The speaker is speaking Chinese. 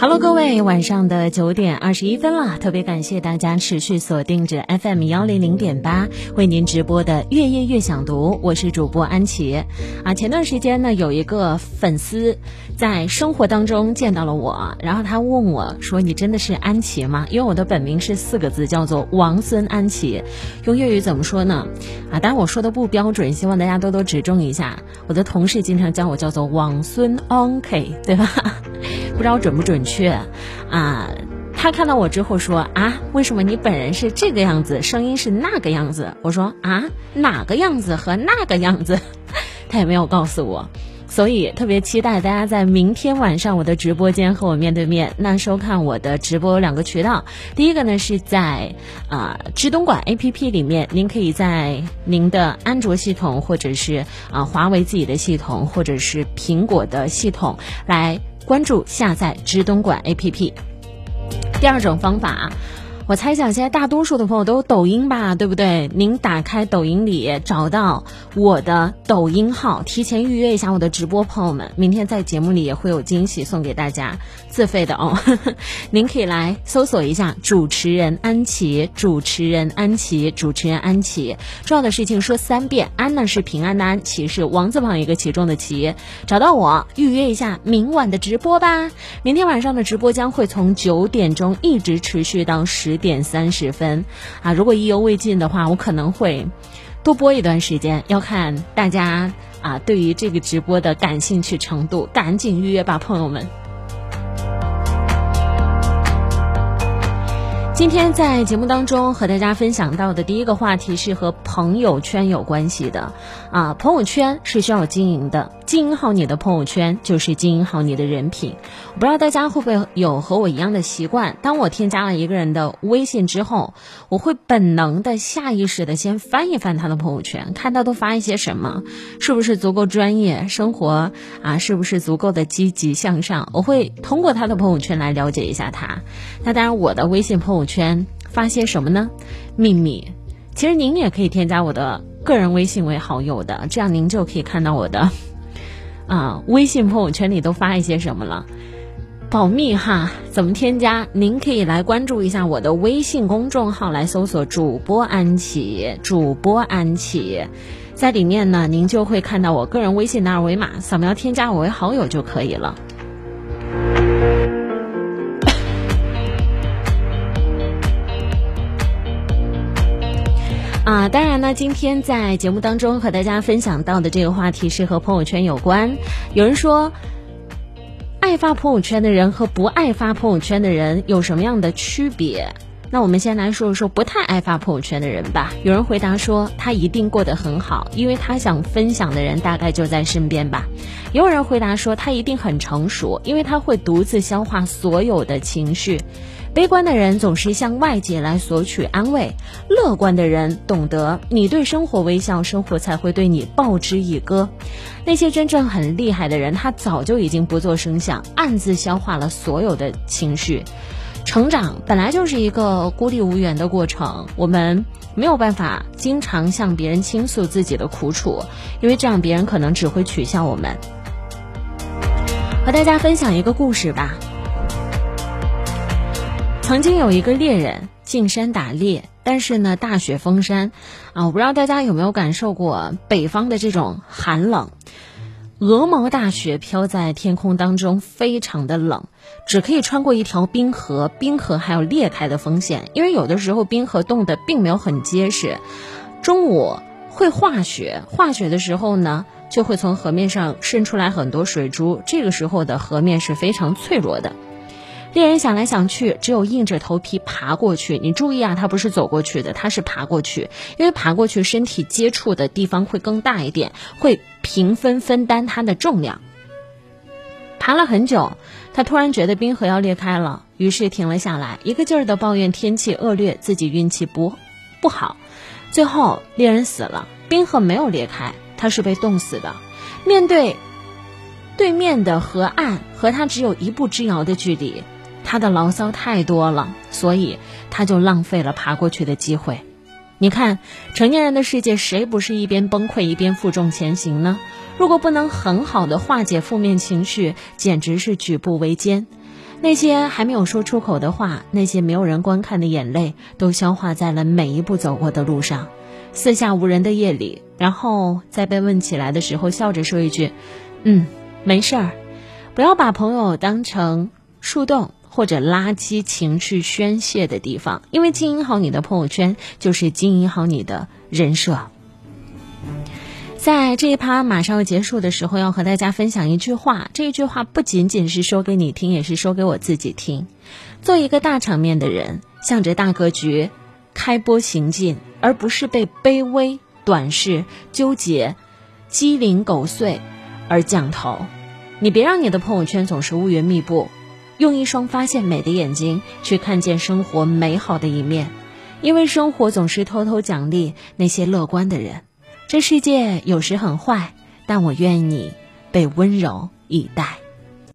Hello，各位，晚上的九点二十一分了，特别感谢大家持续锁定着 FM 幺零零点八为您直播的越夜越想读，我是主播安琪。啊，前段时间呢，有一个粉丝在生活当中见到了我，然后他问我说：“你真的是安琪吗？”因为我的本名是四个字，叫做王孙安琪，用粤语怎么说呢？啊，当然我说的不标准，希望大家多多指正一下。我的同事经常叫我叫做王孙安 K，对吧？不知道准不准确，啊，他看到我之后说啊，为什么你本人是这个样子，声音是那个样子？我说啊，哪个样子和那个样子？他也没有告诉我，所以特别期待大家在明天晚上我的直播间和我面对面。那收看我的直播有两个渠道，第一个呢是在啊知东莞 APP 里面，您可以在您的安卓系统或者是啊华为自己的系统或者是苹果的系统来。关注下载知东莞 APP。第二种方法。我猜想现在大多数的朋友都有抖音吧，对不对？您打开抖音里找到我的抖音号，提前预约一下我的直播，朋友们，明天在节目里也会有惊喜送给大家，自费的哦。您可以来搜索一下主持人安琪，主持人安琪，主持人安琪。重要的事情说三遍，安呢是平安的安，琪是王字旁一个其中的琪。找到我预约一下明晚的直播吧，明天晚上的直播将会从九点钟一直持续到十。点三十分，啊，如果意犹未尽的话，我可能会多播一段时间，要看大家啊对于这个直播的感兴趣程度，赶紧预约吧，朋友们。今天在节目当中和大家分享到的第一个话题是和朋友圈有关系的，啊，朋友圈是需要经营的。经营好你的朋友圈，就是经营好你的人品。我不知道大家会不会有和我一样的习惯？当我添加了一个人的微信之后，我会本能的、下意识的先翻一翻他的朋友圈，看他都发一些什么，是不是足够专业，生活啊是不是足够的积极向上？我会通过他的朋友圈来了解一下他。那当然，我的微信朋友圈发些什么呢？秘密。其实您也可以添加我的个人微信为好友的，这样您就可以看到我的。啊，微信朋友圈里都发一些什么了？保密哈，怎么添加？您可以来关注一下我的微信公众号，来搜索“主播安琪”，主播安琪，在里面呢，您就会看到我个人微信的二维码，扫描添加我为好友就可以了。啊，当然呢，今天在节目当中和大家分享到的这个话题是和朋友圈有关。有人说，爱发朋友圈的人和不爱发朋友圈的人有什么样的区别？那我们先来说一说不太爱发朋友圈的人吧。有人回答说，他一定过得很好，因为他想分享的人大概就在身边吧。也有人回答说，他一定很成熟，因为他会独自消化所有的情绪。悲观的人总是向外界来索取安慰，乐观的人懂得你对生活微笑，生活才会对你报之以歌。那些真正很厉害的人，他早就已经不做声响，暗自消化了所有的情绪。成长本来就是一个孤立无援的过程，我们没有办法经常向别人倾诉自己的苦楚，因为这样别人可能只会取笑我们。和大家分享一个故事吧。曾经有一个猎人进山打猎，但是呢，大雪封山，啊，我不知道大家有没有感受过北方的这种寒冷，鹅毛大雪飘在天空当中，非常的冷，只可以穿过一条冰河，冰河还有裂开的风险，因为有的时候冰河冻得并没有很结实，中午会化雪，化雪的时候呢，就会从河面上渗出来很多水珠，这个时候的河面是非常脆弱的。猎人想来想去，只有硬着头皮爬过去。你注意啊，他不是走过去的，他是爬过去。因为爬过去，身体接触的地方会更大一点，会平分分担它的重量。爬了很久，他突然觉得冰河要裂开了，于是停了下来，一个劲儿的抱怨天气恶劣，自己运气不不好。最后，猎人死了，冰河没有裂开，他是被冻死的。面对对面的河岸，和他只有一步之遥的距离。他的牢骚太多了，所以他就浪费了爬过去的机会。你看，成年人的世界，谁不是一边崩溃一边负重前行呢？如果不能很好的化解负面情绪，简直是举步维艰。那些还没有说出口的话，那些没有人观看的眼泪，都消化在了每一步走过的路上。四下无人的夜里，然后在被问起来的时候，笑着说一句：“嗯，没事儿。”不要把朋友当成树洞或者垃圾情绪宣泄的地方，因为经营好你的朋友圈，就是经营好你的人设。在这一趴马上要结束的时候，要和大家分享一句话。这一句话不仅仅是说给你听，也是说给我自己听。做一个大场面的人，向着大格局开播行进，而不是被卑微、短视、纠结、鸡零狗碎而降头。你别让你的朋友圈总是乌云密布，用一双发现美的眼睛去看见生活美好的一面，因为生活总是偷偷奖励那些乐观的人。这世界有时很坏，但我愿你被温柔以待。